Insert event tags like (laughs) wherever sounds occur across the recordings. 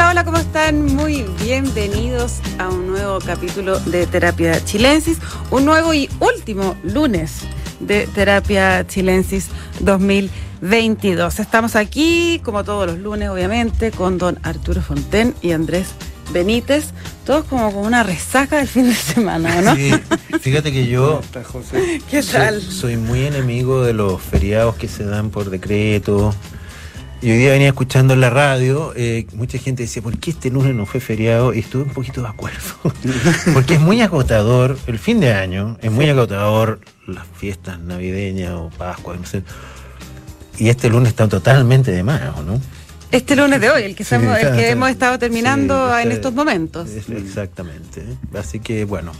Hola, hola, ¿cómo están? Muy bienvenidos a un nuevo capítulo de Terapia Chilensis, un nuevo y último lunes de Terapia Chilensis 2022. Estamos aquí, como todos los lunes, obviamente, con don Arturo Fonten y Andrés Benítez, todos como con una resaca del fin de semana, ¿no? Sí, fíjate que yo ¿Qué tal? soy, soy muy enemigo de los feriados que se dan por decreto. Y hoy día venía escuchando en la radio, eh, mucha gente decía, ¿por qué este lunes no fue feriado? Y estuve un poquito de acuerdo. (laughs) Porque es muy agotador, el fin de año, es muy agotador las fiestas navideñas o Pascua, no sé. Y este lunes está totalmente de más, ¿o ¿no? Este lunes de hoy, el que, Sí, estamos- el que hemos estado terminando sí, en estos momentos. es- Exactamente. Así que, bueno,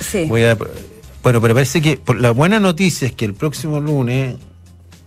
Sí. Voy a- bueno, pero parece que por- la buena noticia es que el próximo lunes,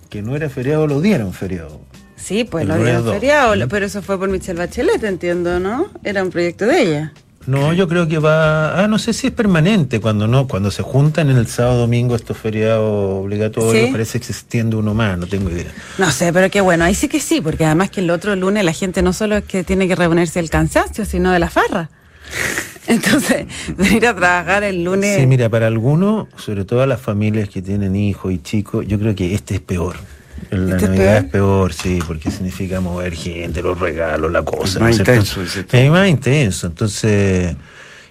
que no era feriado, lo dieron feriado. Sí, pues lo dos. feriado, pero eso fue por Michelle Bachelet, entiendo, ¿no? Era un proyecto de ella. No, yo creo que va. Ah, no sé si es permanente cuando no, cuando se juntan en el sábado domingo estos feriados obligatorios, Sí. parece que se extiende uno más, no tengo idea. No sé, pero qué bueno, ahí sí que sí, porque además que el otro lunes la gente no solo es que tiene que reponerse del cansancio, sino de la farra. (laughs) Entonces, (laughs) venir a trabajar el lunes. Sí, mira, para algunos, sobre todo a las familias que tienen hijos y chicos, yo creo que este es peor. La ¿Este es Navidad peor? es peor, sí, porque significa mover gente, los regalos, la cosa. más ¿no es cierto? intenso, tú. Es más intenso, entonces...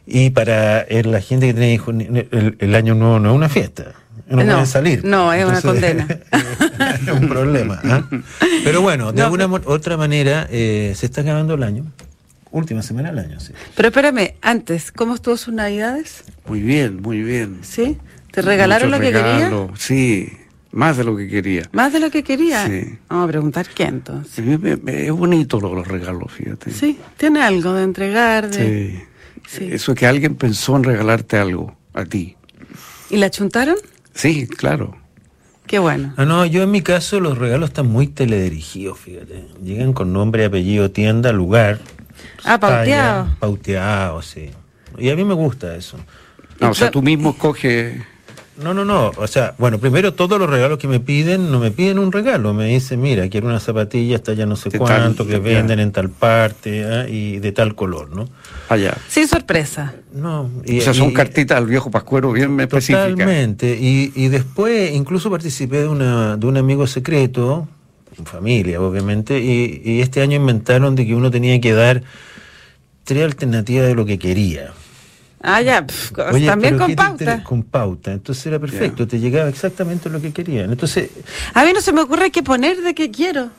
Y para eh, la gente que tiene hijos, el, el año nuevo no es una fiesta. No, No, pueden salir. no, es una condena. (laughs) es un problema. ¿ah? Pero bueno, de No, alguna mo- otra manera, eh, se está acabando el año. Última semana del año, sí. Pero espérame, antes, ¿cómo estuvo sus navidades? Muy bien, muy bien. ¿Sí? ¿Te regalaron Muchos lo que querías? Sí, más de lo que quería. ¿Más de lo que quería? Sí. Vamos a preguntar qué entonces. Es bonito lo- los regalos, fíjate. Sí, tiene algo de entregar, de... Sí. Sí. Eso es que alguien pensó en regalarte algo a ti. ¿Y la chuntaron? Sí, claro. Qué bueno. Ah, no, yo en mi caso los regalos están muy teledirigidos, fíjate. Llegan con nombre, apellido, tienda, lugar. Ah, pauteado. talla, Pauteado, sí. Y a mí me gusta eso. No, o sea, tú mismo escoges. No, no, no. O sea, bueno, primero todos los regalos que me piden, no me piden un regalo. Me dicen, mira, quiero una zapatilla, hasta ya no sé De cuánto, tal- que ya. venden en tal parte ah, y de tal color, ¿no? Allá. Sin sorpresa. No. Y, o sea, son y- cartitas al viejo pascuero bien específicas. Totalmente. Y, y después incluso participé de, una, de un amigo secreto, en familia obviamente, y, y este año inventaron de que uno tenía que dar tres alternativas de lo que quería. Ah, ya, Oye, también con ¿qué te pauta. Con pauta. Entonces era perfecto, te llegaba exactamente lo que querían. Entonces, A mí no se me ocurre qué poner de qué quiero.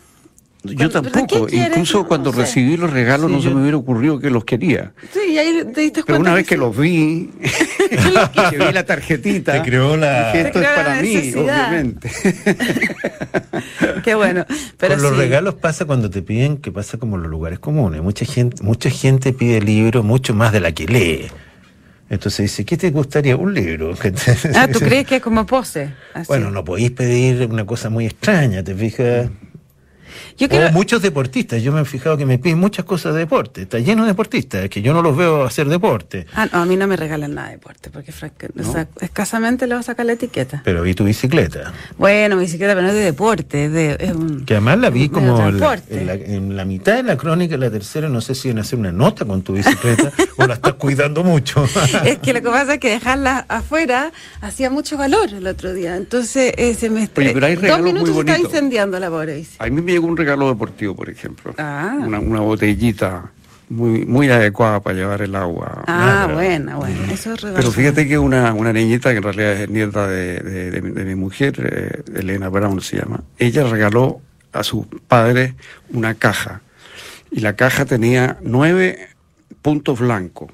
Yo ¿Pero tampoco. Incluso No cuando sé. recibí los regalos Sí, no se me hubiera ocurrido que los quería. Sí, y ahí te diste Pero una vez que sí. los vi, (laughs) (laughs) que vi la tarjetita, Te creó la- dije, esto Te es para mí, obviamente. (laughs) Qué bueno. Pero con los regalos pasa cuando te piden que pasa como en los lugares comunes. Mucha gente, mucha gente pide libros mucho más de la que lee. Entonces dice, ¿qué te gustaría? Un libro. (laughs) Ah, ¿tú crees que es como pose? Así. Bueno, no podéis pedir una cosa muy extraña, ¿te fijas? Yo quiero... O muchos deportistas, yo me he fijado que me piden muchas cosas de deporte, está lleno de deportistas, que yo no los veo hacer deporte. Ah, no, a mí no me regalan nada de deporte, porque franca- o sea, escasamente le voy a sacar la etiqueta. Pero vi tu bicicleta, Bueno, bicicleta, pero no es de deporte, es de... es un- que además la vi como en la, transporte. en la- en la mitad de la crónica, en la tercera, no sé si a hacer una nota con tu bicicleta (laughs) o la estás cuidando mucho. (laughs) Es que lo que pasa es que dejarla afuera hacía mucho calor el otro día. Entonces, eh, se me Oye, pero hay dos minutos muy se está incendiando la pobre bici. A mí me llegó un regalo deportivo, por ejemplo. Ah. Una, una botellita muy, muy adecuada para llevar el agua. Ah, buena, buena. Eso es regalo. Pero fíjate que una, una niñita, que en realidad es nieta de, de- de mi- de mi mujer, eh, Elena Brown se llama, ella regaló a su padre una caja. Y la caja tenía nueve puntos blancos.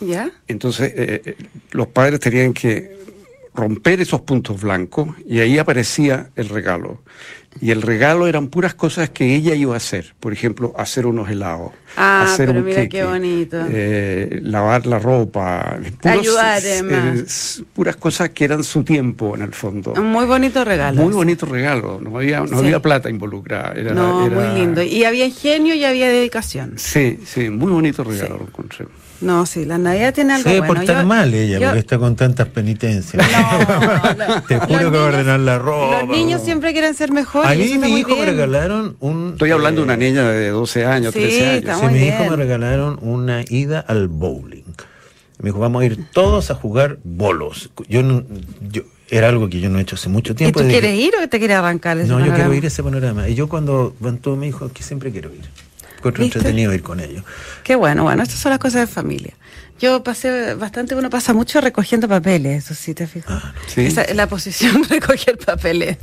¿Ya? Entonces, eh, eh, los padres tenían que romper esos puntos blancos y ahí aparecía el regalo. Y el regalo eran puras cosas que ella iba a hacer. Por ejemplo, hacer unos helados. Ah, hacer pero un mira queque, qué bonito. eh, lavar la ropa. puros, Ayudar, eh, además. s- puras cosas que eran su tiempo, en el fondo. Un muy bonito regalo. Muy bonito regalo. No había, no Sí. había plata involucrada. Era, No, era- muy lindo. Y había ingenio y había dedicación. Sí, sí, muy bonito regalo lo encontré. No, sí, la Navidad tiene algo Se debe bueno. portar Yo- mal ella, yo- porque está con tantas penitencias. No, no. (laughs) Te juro que va a ordenar la ropa. Los niños siempre quieren ser mejores. A y mí mi hijo me regalaron un... Estoy hablando de una eh, niña de 12 años, Sí, 13 años. Sí, mi hijo me regalaron una ida al bowling. Me dijo, vamos a ir todos a jugar bolos. Yo, no- yo era algo que yo no he hecho hace mucho ¿Y tiempo. tú desde quieres ir o te quieres arrancar ese No, yo quiero ir a ese panorama. Y yo cuando van todos me dijo que siempre quiero ir. Encuentro ¿Viste? entretenido ir con ellos. Qué bueno, bueno, estas son las cosas de familia. Yo pasé bastante, uno pasa mucho recogiendo papeles, eso sí, te fijas. Ah, Sí. Esa es la posición, recoger papeles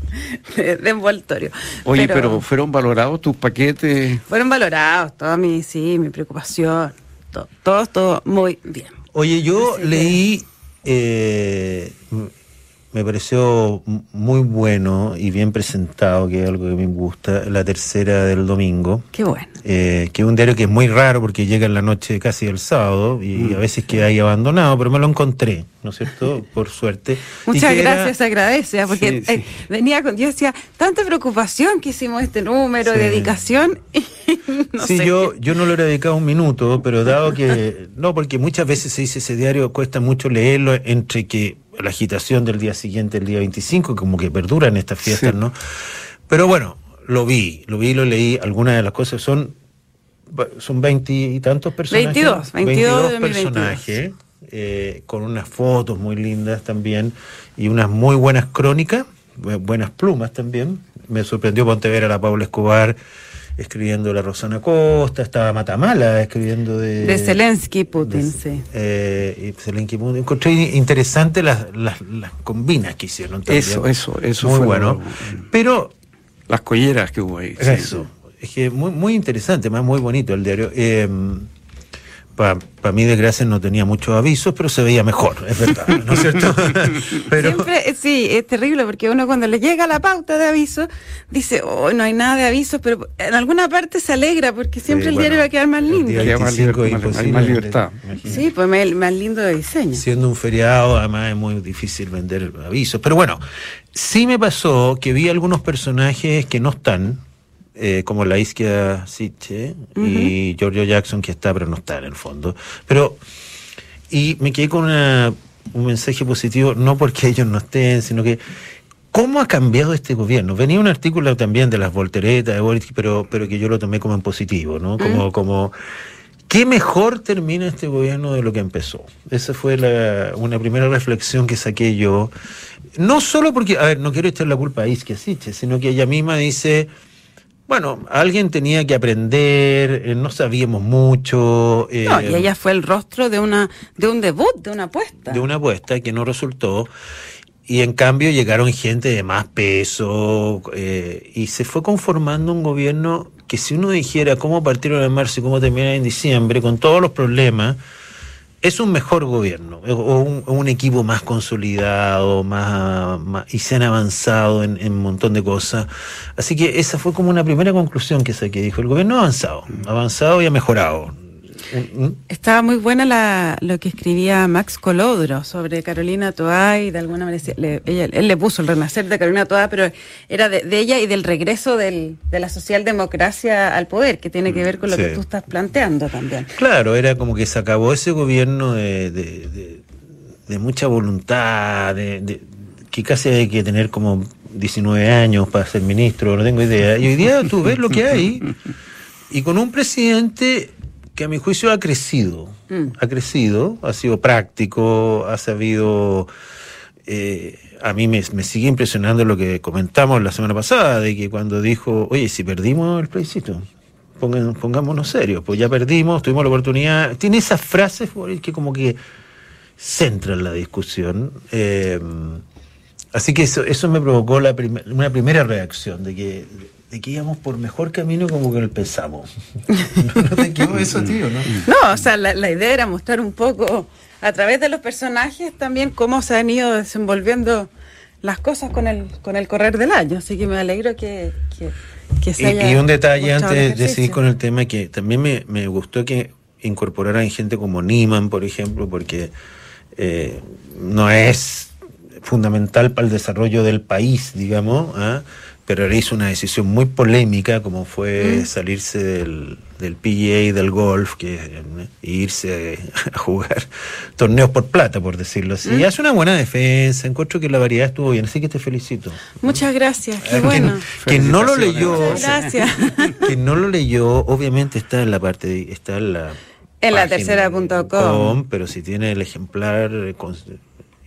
de, de envoltorio. Oye, pero, fueron valorados tus paquetes. Fueron valorados, toda mi, sí, mi preocupación, todo, todo, todo muy bien. Oye, yo Así que- leí, eh, me pareció muy bueno y bien presentado, que es algo que me gusta, la tercera del domingo. Qué bueno. eh, que es un diario que es muy raro porque llega en la noche casi del sábado y Mm. a veces queda ahí abandonado, pero me lo encontré, ¿no es cierto? (laughs) Por suerte. Muchas era- gracias, se agradece, ¿eh? porque Sí, sí. eh, venía con, yo decía, tanta preocupación que hicimos este número, Sí. dedicación, (laughs) y no sí, sé yo, yo no le hubiera dedicado un minuto, pero dado que. (laughs) No, porque muchas veces se dice ese diario, cuesta mucho leerlo entre que la agitación del día siguiente, el día 25, como que perduran estas fiestas, Sí. ¿no? Pero bueno, lo vi, lo vi, lo leí. Algunas de las cosas son. Son veintitantos personajes. 22, 22 de 2022. personajes, eh, con unas fotos muy lindas también y unas muy buenas crónicas, bu- buenas plumas también. Me sorprendió ponte ver a la Paula Escobar escribiendo la Rosana Costa, estaba Matamala escribiendo de... De Zelensky, Putin, de- sí. eh, y Zelensky Putin. Encontré interesante las, las, las combinas que hicieron también. Eso, eso, eso Muy fue bueno. lo- Pero Las colleras que hubo ahí. sí. eso. Es que muy, muy interesante, más muy bonito el diario. Para mi desgracia no tenía muchos avisos, pero se veía mejor, es verdad, ¿no es cierto? (laughs) pero Siempre, eh, sí, es terrible porque uno cuando le llega la pauta de aviso dice, oh, no hay nada de avisos, pero en alguna parte se alegra porque siempre Sí, el bueno, diario va a quedar más el lindo. día Queda más 25 liber- más- imposible hay más vender, libertad. imagínate. Sí, pues más, más lindo de diseño. Siendo un feriado, además es muy difícil vender avisos. Pero bueno, sí me pasó que vi algunos personajes que no están, eh, como la Isquia Sitche y Giorgio Jackson, que está, pero no está en el fondo. Pero, y me quedé con una- un mensaje positivo, no porque ellos no estén, sino que. ¿Cómo ha cambiado este gobierno? Venía un artículo también de las volteretas, de Boric, pero, pero que yo lo tomé como en positivo, ¿no? Como, como ¿Qué mejor termina este gobierno de lo que empezó? Esa fue la- una primera reflexión que saqué yo. No solo porque, a ver, no quiero echar la culpa a Isquia Siche, sino que ella misma dice, bueno, alguien tenía que aprender, eh, no sabíamos mucho. eh, No, y ella fue el rostro de una de un debut, de una apuesta. de una apuesta que no resultó. Y en cambio llegaron gente de más peso eh, y se fue conformando un gobierno que si uno dijera cómo partieron en marzo y cómo terminan en diciembre, con todos los problemas, es un mejor gobierno, o un, equipo más consolidado, más, más- y se han avanzado en, en un montón de cosas. Así que esa fue como una primera conclusión que saqué. Dijo, el gobierno ha avanzado, ha avanzado y ha mejorado. Estaba muy buena la, lo que escribía Max Colodro sobre Carolina Toá y de alguna manera le- ella- él le puso el renacer de Carolina Toá, pero era de, de ella y del regreso del- de la socialdemocracia al poder, que tiene que ver con lo Sí. que tú estás planteando también. Claro, era como que se acabó ese gobierno de, de- de- mucha voluntad, de, de- que casi hay que tener como 19 años para ser ministro, no tengo idea. Y hoy día tú ves lo que hay, y con un presidente que a mi juicio ha crecido, Mm. ha crecido, ha sido práctico, ha sabido... eh, a mí me, me sigue impresionando lo que comentamos la semana pasada, de que cuando dijo, oye, si perdimos el plebiscito, pongan- pongámonos serios, pues ya perdimos, tuvimos la oportunidad. Tiene esas frases que como que centran la discusión. eh, así que eso, eso me provocó la prim- una primera reacción, de que, de que íbamos por mejor camino como que lo pensamos. ¿No, (laughs) no te quedó eso, tío? ¿no? No, o sea, la, la idea era mostrar un poco a través de los personajes también cómo se han ido desenvolviendo las cosas con el, con el correr del año. Así que me alegro que, que, que se Y, haya y un detalle antes de seguir con el tema que también me, me gustó que incorporaran gente como Niman, por ejemplo, porque eh, no es fundamental para el desarrollo del país, digamos, ¿ah? Pero él hizo una decisión muy polémica como fue mm. salirse del, del PGA del golf que e irse a jugar (laughs) torneos por plata por decirlo así. Y hace una buena defensa encuentro que la variedad estuvo bien así que te felicito. Muchas gracias qué bueno. quien, no lo leyó. Gracias. (laughs) Quien no lo leyó obviamente está en la parte está en la en la tercera.com pero si tiene el ejemplar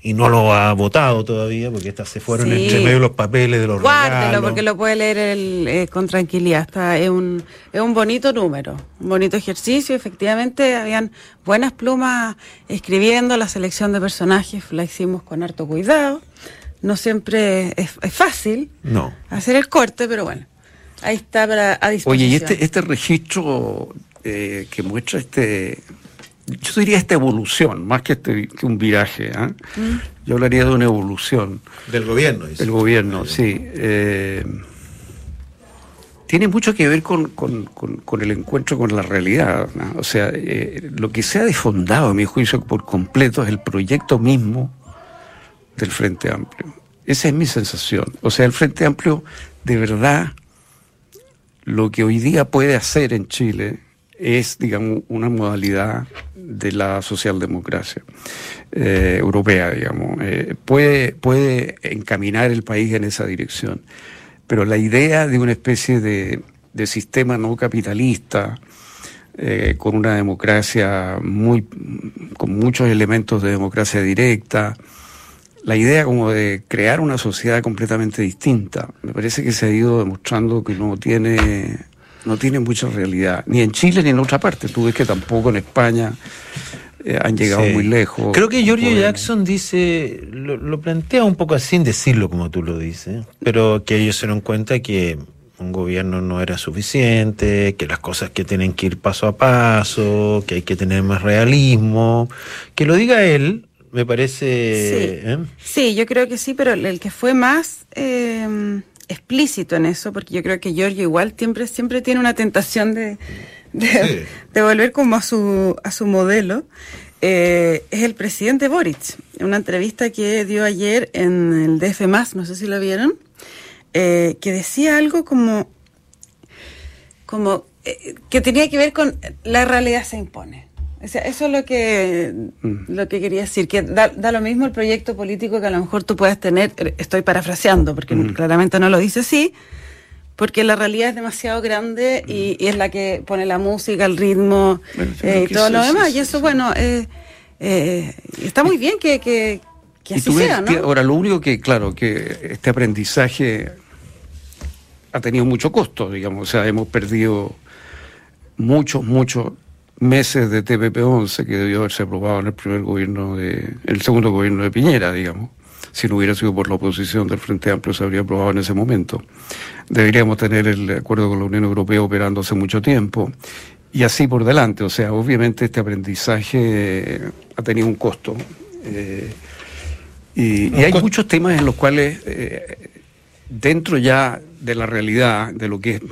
y no lo ha votado todavía porque estas se fueron entre medio los papeles de los Guárdelo porque lo puede leer eh, con tranquilidad. Está, es, un, es un bonito número, un bonito ejercicio. Efectivamente, habían buenas plumas escribiendo. La selección de personajes la hicimos con harto cuidado. No siempre es, fácil no. hacer el corte, pero bueno, ahí está para, a disposición. Oye, y este, este registro eh, que muestra este yo diría esta evolución, más que, este, que un viraje. ¿ah? Mm. Yo hablaría de una evolución. Del gobierno, Del gobierno, sí. Eh, tiene mucho que ver con, el encuentro con la realidad. O sea, eh, lo que se ha desfondado, a mi juicio, por completo es el proyecto mismo del Frente Amplio. Esa es mi sensación. O sea, el Frente Amplio, de verdad, lo que hoy día puede hacer en Chile es, digamos, una modalidad de la socialdemocracia eh, europea, digamos. Eh, puede, puede encaminar el país en esa dirección. Pero la idea de una especie de, sistema no capitalista, eh, con una democracia muy, con muchos elementos de democracia directa, la idea como de crear una sociedad completamente distinta, me parece que se ha ido demostrando que no tiene no tiene mucha realidad, ni en Chile ni en otra parte. Tú ves que tampoco en España eh, han llegado muy lejos. Creo que Giorgio Jackson dice, lo, plantea un poco así, sin decirlo como tú lo dices, pero que ellos se dieron cuenta que un gobierno no era suficiente, que las cosas que tienen que ir paso a paso, que hay que tener más realismo. Que lo diga él, me parece... Sí, ¿eh? sí yo creo que sí, pero el que fue más... Eh explícito en eso, porque yo creo que Giorgio igual siempre, siempre tiene una tentación de, de, volver como a su, a su modelo. Eh, es el presidente Boric. En una entrevista que dio ayer en el DF, no sé si lo vieron, eh, que decía algo como, como eh, que tenía que ver con la realidad se impone eso es lo que, mm. lo que quería decir, que da, lo mismo el proyecto político que a lo mejor tú puedas tener, estoy parafraseando, porque mm. claramente no lo dice así, porque la realidad es demasiado grande y, mm. es la que pone la música, el ritmo eh, y todo lo demás. y eso, bueno, eh, eh, está muy bien que, que, así sea, ¿no? ahora, lo único que, claro, que este aprendizaje ha tenido mucho costo, digamos, o sea, hemos perdido mucho, mucho meses de TPP-11 que debió haberse aprobado en el primer gobierno de, el segundo gobierno de Piñera, digamos. Si no hubiera sido por la oposición del Frente Amplio, se habría aprobado en ese momento. Deberíamos tener el acuerdo con la Unión Europea operando hace mucho tiempo. Y así por delante. O sea, obviamente este aprendizaje ha tenido un costo. Eh, y, hay muchos temas en los cuales, eh, dentro ya de la realidad, de lo que es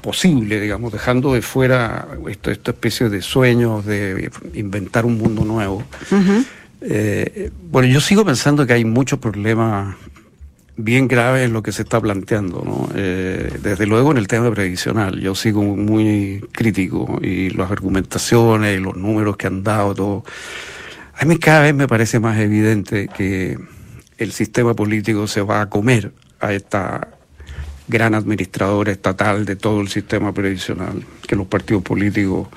posible, digamos, dejando de fuera esta, esta especie de sueños de inventar un mundo nuevo. Eh, bueno, yo sigo pensando que hay muchos problemas bien graves en lo que se está planteando, ¿no? Eh, desde luego en el tema previsional, yo sigo muy crítico y las argumentaciones y los números que han dado, todo. A mí cada vez me parece más evidente que el sistema político se va a comer a esta gran administrador estatal de todo el sistema previsional, que los partidos políticos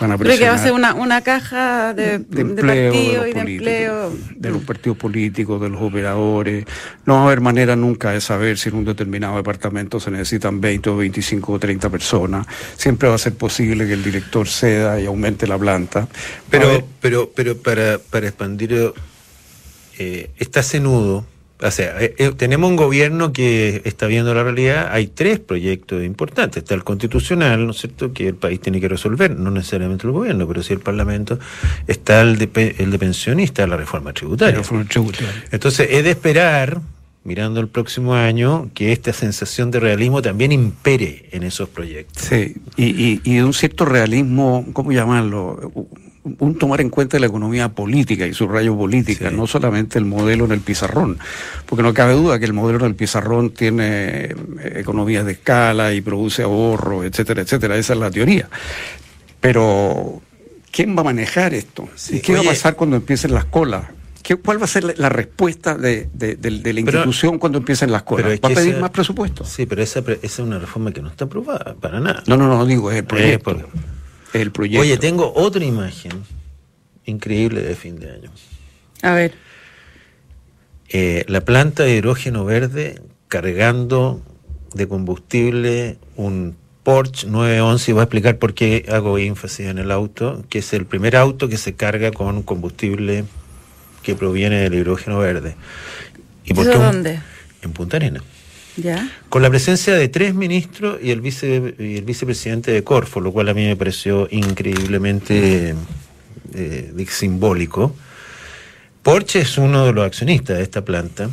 van a presionar. Creo que va a ser una, una caja de, empleo, y de empleo. De los partidos políticos, de los operadores. No va a haber manera nunca de saber si en un determinado departamento se necesitan 20 o 25 o 30 personas. Siempre va a ser posible que el director ceda y aumente la planta. Pero, pero, pero para, para expandir, eh, está cenudo o sea, eh, eh, tenemos un gobierno que está viendo la realidad. Hay tres proyectos importantes. Está el constitucional, ¿no es cierto?, que el país tiene que resolver, no necesariamente el gobierno, pero sí el Parlamento. Está el de, el de pensionistas, la reforma tributaria. Entonces, es de esperar, mirando el próximo año, que esta sensación de realismo también impere en esos proyectos. Sí, y, y, y un cierto realismo, ¿cómo llamarlo? Un tomar en cuenta la economía política y su rayo política, Sí. no solamente el modelo en el pizarrón, porque no cabe duda que el modelo en el pizarrón tiene eh, economías de escala y produce ahorro, etcétera, etcétera, esa es la teoría. Pero, ¿quién va a manejar esto? Sí. ¿Y qué va a pasar cuando empiecen las colas? ¿Qué, ¿Cuál va a ser la, la respuesta de, de- de- de la Pero- institución cuando empiecen las colas? ¿Va a pedir esa- más presupuesto? Sí, pero esa, esa es una reforma que no está aprobada para nada. No, no, no, digo, es el proyecto. Eh, por- Es el proyecto. Oye, tengo otra imagen increíble de fin de año. A ver. Eh, la planta de hidrógeno verde cargando de combustible un Porsche 911 y voy a explicar por qué hago énfasis en el auto, que es el primer auto que se carga con combustible que proviene del hidrógeno verde. ¿Y por ¿Eso qué un- dónde? En Punta Arenas. ¿Ya? Con la presencia de tres ministros y el, vice, y el vicepresidente de Corfo, lo cual a mí me pareció increíblemente eh, simbólico. Porsche es uno de los accionistas de esta planta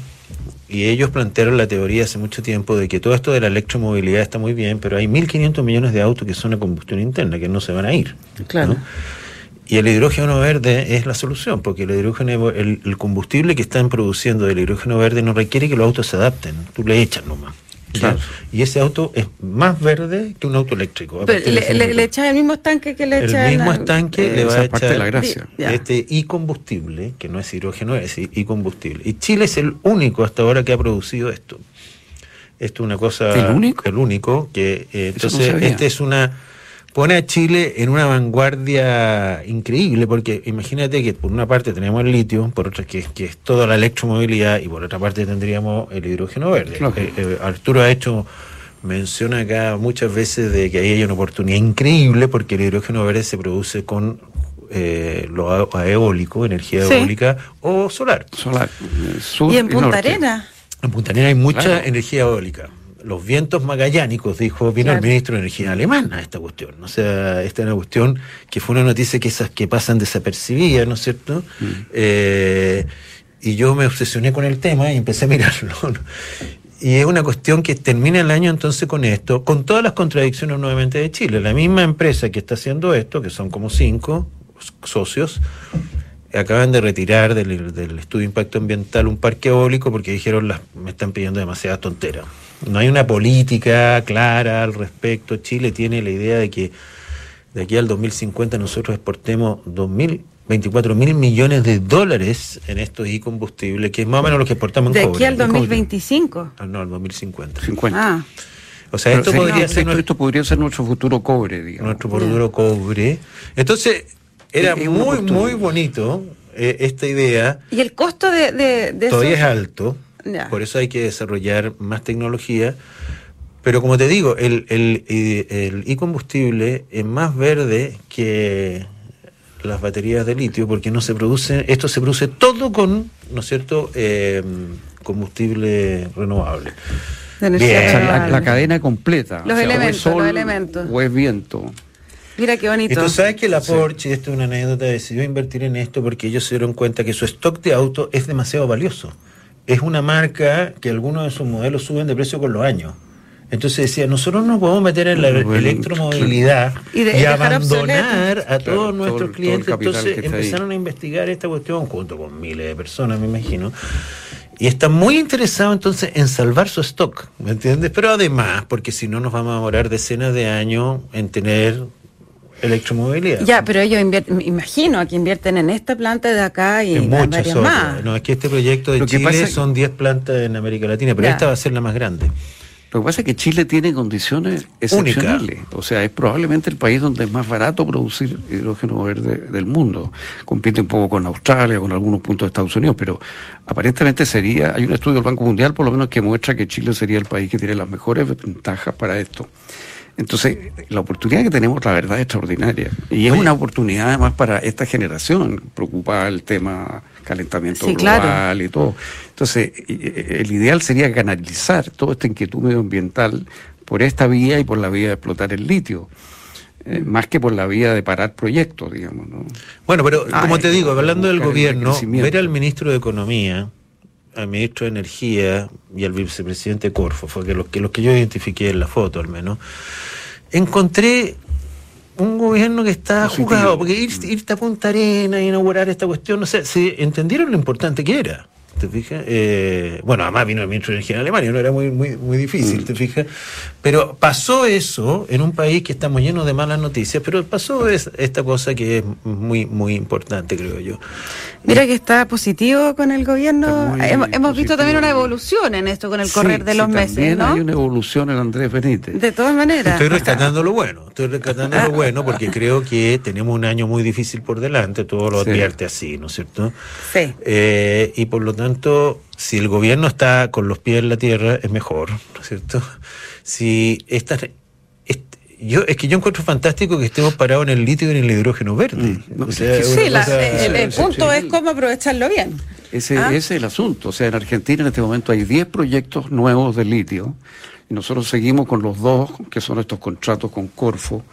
y ellos plantearon la teoría hace mucho tiempo de que todo esto de la electromovilidad está muy bien, pero hay 1.500 millones de autos que son a combustión interna, que no se van a ir. Claro. ¿no? Y el hidrógeno verde es la solución, porque el hidrógeno, el, el combustible que están produciendo del hidrógeno verde no requiere que los autos se adapten, tú le echas nomás. Claro. Y ese auto es más verde que un auto eléctrico. Pero le, echas el mismo estanque que le el echan mismo a- estanque eh, le va esa a es parte de echar la gracia. Este y combustible, que no es hidrógeno, es y combustible. Y Chile es el único hasta ahora que ha producido esto. Esto es una cosa. ¿El único? El único que eh, no entonces sabía. este es una pone a Chile en una vanguardia increíble porque imagínate que por una parte tenemos el litio, por otra que, que es toda la electromovilidad y por otra parte tendríamos el hidrógeno verde. Claro. Eh, eh, Arturo ha hecho menciona acá muchas veces de que ahí hay una oportunidad increíble porque el hidrógeno verde se produce con eh, lo a- a eólico, energía Sí. eólica o solar. Solar, eh, sur Y en Punta. Arenas. En Punta Arenas hay mucha Claro. energía eólica. Los vientos magallánicos, dijo, vino Claro. el ministro de Energía alemán a esta cuestión. O sea, esta es una cuestión que fue una noticia que esas que pasan desapercibidas, ¿no es cierto? Eh, y yo me obsesioné con el tema y empecé a mirarlo. (laughs) Y es una cuestión que termina el año entonces con esto, con todas las contradicciones nuevamente de Chile. La misma empresa que está haciendo esto, que son como cinco socios, acaban de retirar del, del estudio de impacto ambiental un parque eólico porque dijeron las me están pidiendo demasiadas tonteras. No hay una política clara al respecto. Chile tiene la idea de que de aquí al 2050 nosotros exportemos 2.000, 24 mil millones de dólares en estos y combustibles, que es más o menos lo que exportamos De en aquí cobre. al en cobre. 2025. Ah, no, al 2050. 50. Ah, O sea, esto sería- podría esto, ser nuestro, esto podría ser nuestro futuro cobre, digamos. nuestro duro cobre. Entonces, era Es- es una muy, muy bonito eh, esta idea. y el costo de, de, de Todavía es alto, Por eso hay que desarrollar más tecnología. Pero como te digo, el, el, eh, el e-combustible es más verde que las baterías de litio porque no se produce, esto se produce todo con, ¿no es cierto?, Eh, combustible renovable. Bien. O sea, la, cadena completa. Los o sea, o elementos, sol, los elementos. O es viento. Mira qué Y bonito. tú sabes que la Porsche, esto es una anécdota, decidió invertir en esto porque ellos se dieron cuenta que su stock de autos es demasiado valioso. Es una marca que algunos de sus modelos suben de precio con los años. Entonces decía, nosotros nos podemos meter en la Bueno, electromovilidad Y y, de- dejar abandonar a todos todo nuestros todo clientes. Entonces está ahí. empezaron a investigar esta cuestión junto con miles de personas, me imagino. Y están muy interesados entonces en salvar su stock, ¿me entiendes? Pero además, porque si no nos vamos a demorar decenas de años en tener electromovilidad. Ya, pero ellos invierten, me imagino que invierten en esta planta de acá y en muchas varias otras. más. No, es que este proyecto de Lo que Chile pasa son 10 plantas en América Latina, pero Ya. esta va a ser la más grande. Lo que pasa es que Chile tiene condiciones excepcionales. O sea, es probablemente el país donde es más barato producir hidrógeno verde del mundo. Compite un poco con Australia, con algunos puntos de Estados Unidos, pero aparentemente sería, hay un estudio del Banco Mundial por lo menos que muestra que Chile sería el país que tiene las mejores ventajas para esto. Entonces, la oportunidad que tenemos, la verdad, es extraordinaria. Y es Oye. una oportunidad además para esta generación, preocupada el tema calentamiento Sí, global claro. y todo. Entonces, el ideal sería canalizar toda esta inquietud medioambiental por esta vía y por la vía de explotar el litio, eh, más que por la vía de parar proyectos, digamos. ¿no? Bueno, pero como te digo, hablando del gobierno, ver al ministro de Economía, al ministro de Energía y al vicepresidente Corfo, fue que los que, los que yo identifiqué en la foto al menos, encontré un gobierno que está jugado, porque ir, irte a Punta Arena a inaugurar esta cuestión, no sé, si entendieron lo importante que era. ¿Te fijas? Eh, bueno, además vino el ministro de Energía de Alemania, no era muy, muy, muy difícil, ¿te fijas? Pero pasó eso en un país que estamos llenos de malas noticias, pero pasó es, esta cosa que es muy, muy importante, creo yo. Mira que está positivo con el gobierno. Hemos, hemos visto también una evolución en esto con el correr de los meses, también ¿no? Hay una evolución en Andrés Benítez. De todas maneras. Estoy rescatando lo bueno, estoy rescatando lo bueno porque creo que tenemos un año muy difícil por delante, todo lo advierte así, ¿no es cierto? Sí. Eh, y por lo tanto, si el gobierno está con los pies en la tierra, es mejor, ¿no es cierto? Si estas yo es que yo encuentro fantástico que estemos parados en el litio y en el hidrógeno verde. Mm, sí, el, punto es cómo aprovecharlo bien. Ese, ¿Ah? ese, es el asunto. O sea, en Argentina en este momento hay 10 proyectos nuevos de litio y nosotros seguimos con los dos, que son estos contratos con Corfo,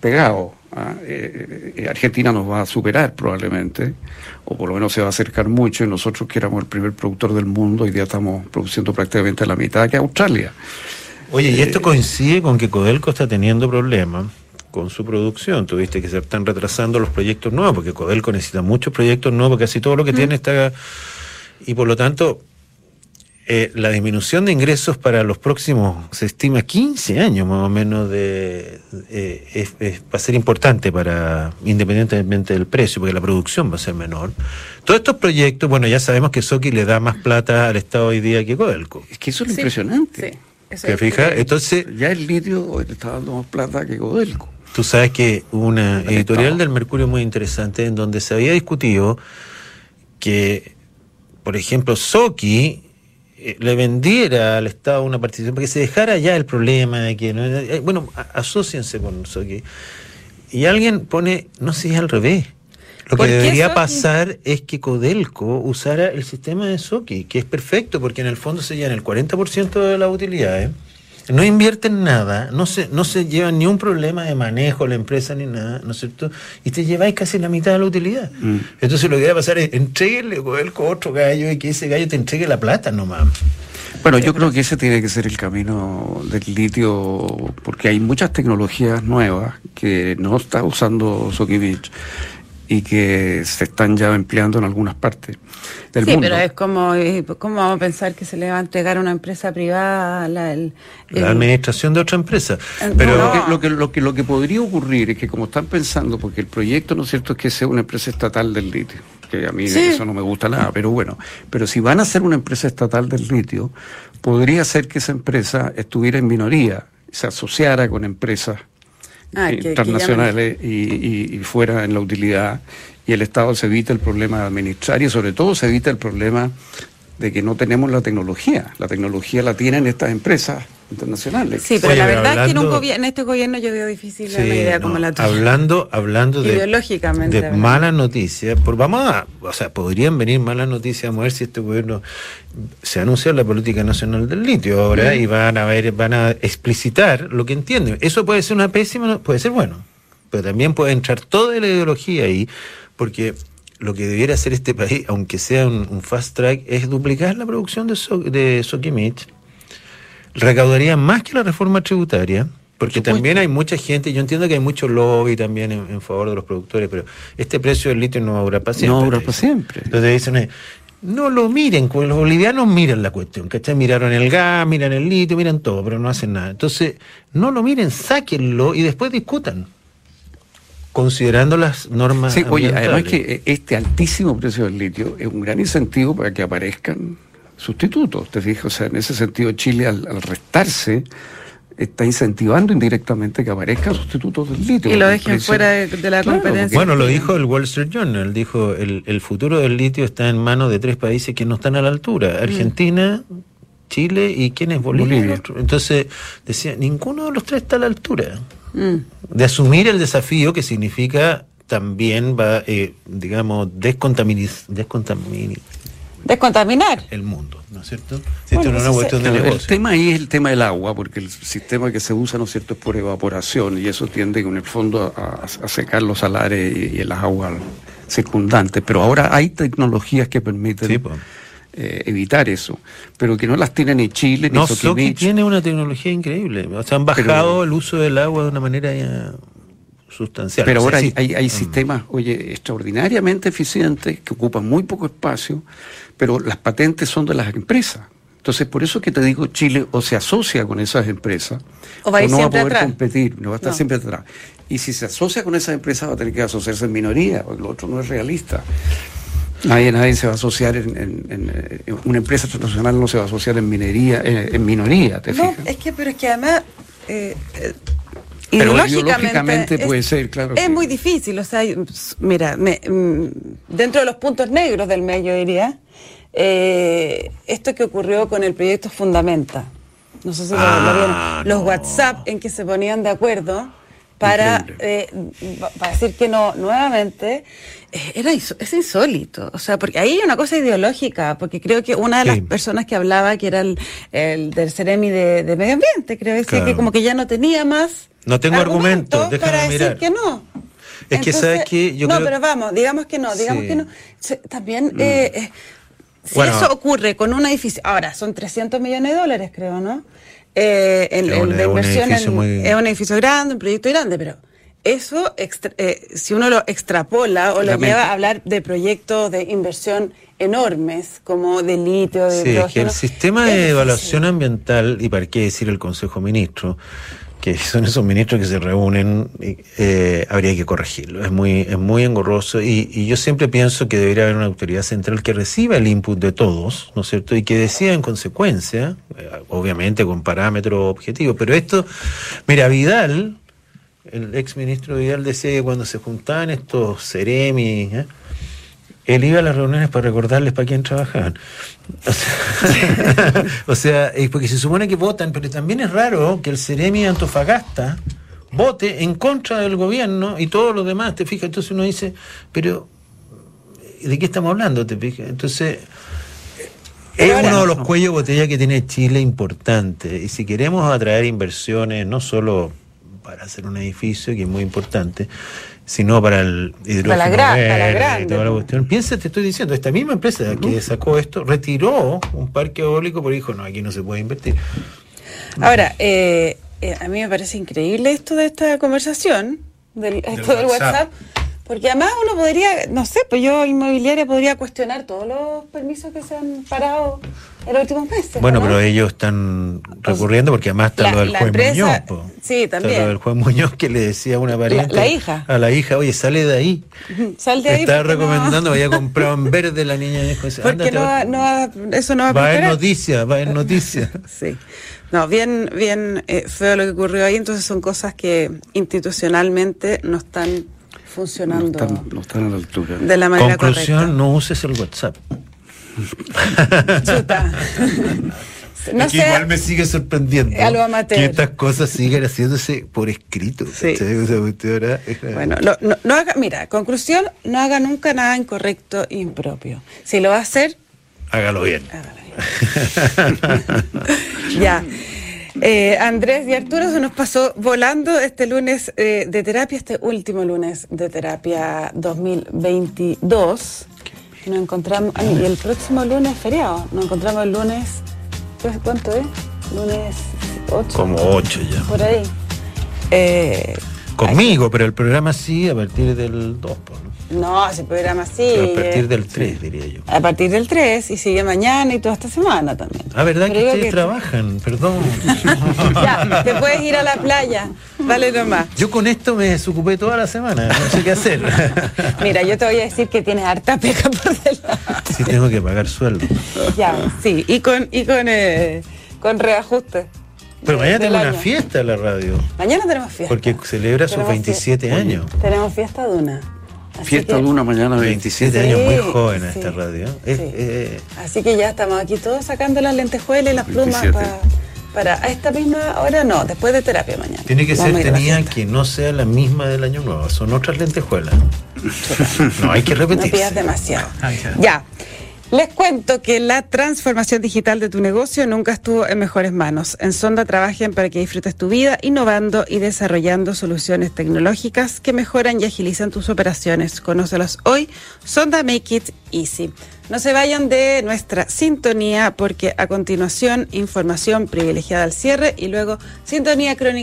pegados. ¿ah? Eh, eh, Argentina nos va a superar probablemente, o por lo menos se va a acercar mucho, y nosotros que éramos el primer productor del mundo, hoy día estamos produciendo prácticamente la mitad que Australia. Oye, y esto coincide con que Codelco está teniendo problemas con su producción. Tuviste que se están retrasando los proyectos nuevos, porque Codelco necesita muchos proyectos nuevos, porque casi todo lo que mm. tiene está... Y por lo tanto, eh, la disminución de ingresos para los próximos, se estima 15 años más o menos, de, eh, va a ser importante para, independientemente del precio, porque la producción va a ser menor. Todos estos proyectos, bueno, ya sabemos que Soki le da más plata al Estado hoy día que Codelco. Es que eso es impresionante. Sí. ¿Te fijas? Entonces. Ya el litio le está dando más plata que Codelco. Tú sabes que una editorial del Mercurio muy interesante en donde se había discutido que, por ejemplo, Soki eh, le vendiera al Estado una participación, porque se dejara ya el problema de que. Eh, bueno, asociense con Soki. Y alguien pone, no sé, es al revés. Lo que debería pasar es que Codelco usara el sistema de Soki, que es perfecto, porque en el fondo se llevan el 40% de las utilidades. No invierten nada, no se, no se llevan ni un problema de manejo la empresa ni nada, ¿no es cierto? Y te lleváis casi la mitad de la utilidad. Mm. Entonces lo que debería pasar es entreguele Codelco otro gallo y que ese gallo te entregue la plata nomás. Bueno, yo creo que ese tiene que ser el camino del litio, porque hay muchas tecnologías nuevas que no está usando Sokivich y que se están ya empleando en algunas partes del sí, mundo. pero es como, eh, ¿cómo vamos a pensar que se le va a entregar a una empresa privada la, la administración de otra empresa? Eh, pero lo, que, lo, que, lo, que, lo que podría ocurrir es que como están pensando, porque el proyecto, ¿no es cierto?, es que sea una empresa estatal del litio, que a mí eso no me gusta nada, pero bueno, pero si van a ser una empresa estatal del litio, podría ser que esa empresa estuviera en minoría, se asociara con empresas ah, internacionales y, fuera en la utilidad y el Estado se evita el problema de administrar y sobre todo se evita el problema de que no tenemos la tecnología. La tecnología la tienen estas empresas internacionales. Sí, pero la verdad es que en, un en este gobierno yo veo difícil una idea como la tuya. Hablando, hablando de, Ideológicamente, de malas noticias, por, vamos a, o sea, podrían venir malas noticias, a ver si este gobierno se anuncia la política nacional del litio ahora y van a ver, van a explicitar lo que entienden. Eso puede ser una pésima, puede ser bueno, pero también puede entrar toda la ideología ahí, porque lo que debiera hacer este país, aunque sea un, fast track, es duplicar la producción de, so, de Sokimich recaudaría más que la reforma tributaria, porque también hay mucha gente, yo entiendo que hay mucho lobby también en, favor de los productores, pero este precio del litio no va a durar para siempre. No va a durar para siempre. Entonces dicen, no lo miren, los bolivianos miran la cuestión, ¿cachai? Miraron el gas, miran el litio, miran todo, pero no hacen nada. Entonces, no lo miren, sáquenlo y después discutan considerando las normas. Sí, oye, además que este altísimo precio del litio es un gran incentivo para que aparezcan sustitutos, te fijas, o sea, en ese sentido Chile al, restarse está incentivando indirectamente que aparezcan sustitutos del litio. Y lo dejen fuera de, la competencia. Bueno, lo dijo el Wall Street Journal, dijo el, el futuro del litio está en manos de tres países que no están a la altura, mm. Argentina, Chile y quién es Bolivia. Entonces decía, ninguno de los tres está a la altura mm. de asumir el desafío que significa también va, eh, digamos, descontaminar, descontaminar descontaminar el mundo, ¿no es cierto? el tema ahí es el tema del agua, porque el sistema que se usa, ¿no es cierto?, es por evaporación y eso tiende con el fondo a, secar los salares y, las aguas circundantes. Pero ahora hay tecnologías que permiten eh, evitar eso, pero que no las tienen ni Chile ni No, Soki tiene una tecnología increíble. O sea, han bajado el uso del agua de una manera sustancial. Pero O sea, ahora hay, sí. hay- hay Mm. sistemas, oye, extraordinariamente eficientes que ocupan muy poco espacio, pero las patentes son de las empresas. Entonces, por eso que te digo, Chile o se asocia con esas empresas, O va no va a poder atrás. competir, no va a estar No. siempre atrás. Y si se asocia con esas empresas, va a tener que asociarse en minoría, porque lo otro no es realista. Nadie, nadie se va a asociar en, en- en, eh, una empresa transnacional no se va a asociar en minería, en, en minoría, ¿te No, fijas? es que, pero es que además. eh, Pero ideológicamente es- puede ser, claro Es que- muy difícil, o sea, mira, me- mm, dentro de los puntos negros del medio diría, eh, esto que ocurrió con el proyecto Fundamenta. No sé si lo- lo, Ah, vieron. Los no. WhatsApp en que se ponían de acuerdo para, eh, pa- para decir que no, nuevamente, eh, era es insólito. O sea, porque ahí hay una cosa ideológica, porque creo que una de Sí. las personas que hablaba, que era el, el del Ceremi de, de Medio Ambiente, creo decía Claro. que como que ya no tenía más. No tengo argumentos, déjame para decir mirar. que no. Es que, ¿sabes qué? Yo no, creo- pero vamos, digamos que no, digamos Sí. que no. También, eh, eh, si Bueno. eso ocurre con un edificio, ahora son 300 millones de dólares, creo, ¿no? Eh, en, Es un- de es un inversión en- muy- es un edificio grande, un proyecto grande, pero eso, extra- eh, si uno lo extrapola o lo lleva a hablar de proyectos de inversión enormes, como de litio, de Sí, es que el sistema de evaluación ambiental, y para qué decir el Consejo Ministro, que (laughs) son esos ministros que se reúnen, eh, habría que corregirlo. Es muy, es muy engorroso y, y yo siempre pienso que debería haber una autoridad central que reciba el input de todos, ¿no es cierto? Y que decida en consecuencia, eh, obviamente con parámetros objetivos. Pero esto, mira, Vidal, el ex ministro Vidal decía que cuando se juntaban estos Ceremi, ¿eh? Él iba a las reuniones para recordarles para quién trabajaban. O sea, (laughs) o sea, es porque se supone que votan, pero también es raro que el Ceremi de Antofagasta vote en contra del gobierno y todos los demás, ¿te fijas? Entonces uno dice, pero ¿de qué estamos hablando? ¿Te fijas? Entonces, es ahora- uno de los cuellos de botella que tiene Chile importante. Y si queremos atraer inversiones, no solo para hacer un edificio, que es muy importante, sino para el hidrógeno Para la gra- para la verde y grande, toda la cuestión. Piensa, te estoy diciendo, esta misma empresa que sacó esto retiró un parque eólico porque dijo, no, aquí no se puede invertir. Ahora, eh, eh, a mí me parece increíble esto de esta conversación, del, esto del WhatsApp. WhatsApp, porque además uno podría, no sé, pues yo inmobiliaria podría cuestionar todos los permisos que se han parado en los últimos meses. Bueno, ¿no? pero ellos están recurriendo porque además está La- lo del la juez empresa- Muñoz. po. sí, Está también. lo del juez Muñoz que le decía a una pariente. la hija. A la hija, oye, sale de ahí. Sal de ahí no- recomendando, había (laughs) comprado en verde la niña y dijo, Porque "Ándate, no va, no va- eso no va a va a haber noticias, va a haber noticias. (laughs) Sí. No, bien, bien eh, feo lo que ocurrió ahí, entonces son cosas que institucionalmente no están No funcionando están, no están a la altura. de la manera Conclusión, no uses el WhatsApp. (laughs) Chuta. no Es que sé, igual me sigue sorprendiendo que estas cosas siguen haciéndose por escrito. Sí. sea, Bueno, lo- no, no haga, mira, conclusión, no haga nunca nada incorrecto e impropio. Si lo va a hacer, hágalo bien. hágalo bien. (laughs) ya. Eh, Andrés y Arturo se nos pasó volando este lunes eh, de terapia, este último lunes de terapia 2022. Nos encontramos, ah, y el próximo lunes es feriado, nos encontramos el lunes, ¿qué- ¿cuánto es? Lunes 8. Como ocho ya. Por ahí. Eh, Conmigo, pero el programa sí a partir del 2, po, ¿no? No, ese programa sí. Pero a partir del 3, diría yo. A partir del 3 y sigue mañana y toda esta semana también. Ah, ¿verdad Pero que ustedes trabajan? Perdón. (laughs) Ya, te puedes ir a la playa. Dale nomás. Yo con esto me desocupé toda la semana, no sé qué hacer. (laughs) Mira, yo te voy a decir que tienes harta pega por delante. Sí tengo que pagar sueldo. Ya, sí, y con, y con, eh, con reajuste. Pero mañana tengo una fiesta en la radio, Mañana tenemos fiesta. porque celebra sus Tenemos 27 fiesta. años. Tenemos fiesta de una. Así Fiesta que- de una mañana 27 27 años, muy joven a sí, esta radio. Es- sí. eh, Así que ya estamos aquí todos sacando las lentejuelas y las plumas 27. pa- para a esta misma hora, no, después de terapia mañana. tiene que Vamos ser tenía que no sea la misma del año nuevo, son otras lentejuelas. (laughs) No hay que No repetir. pidas demasiado. Ah, ya. Les cuento que la transformación digital de tu negocio nunca estuvo en mejores manos. En Sonda trabajan para que disfrutes tu vida innovando y desarrollando soluciones tecnológicas que mejoran y agilizan tus operaciones. Conócelos hoy. Sonda Make It Easy. No se vayan de nuestra sintonía porque a continuación información privilegiada al cierre y luego sintonía crónica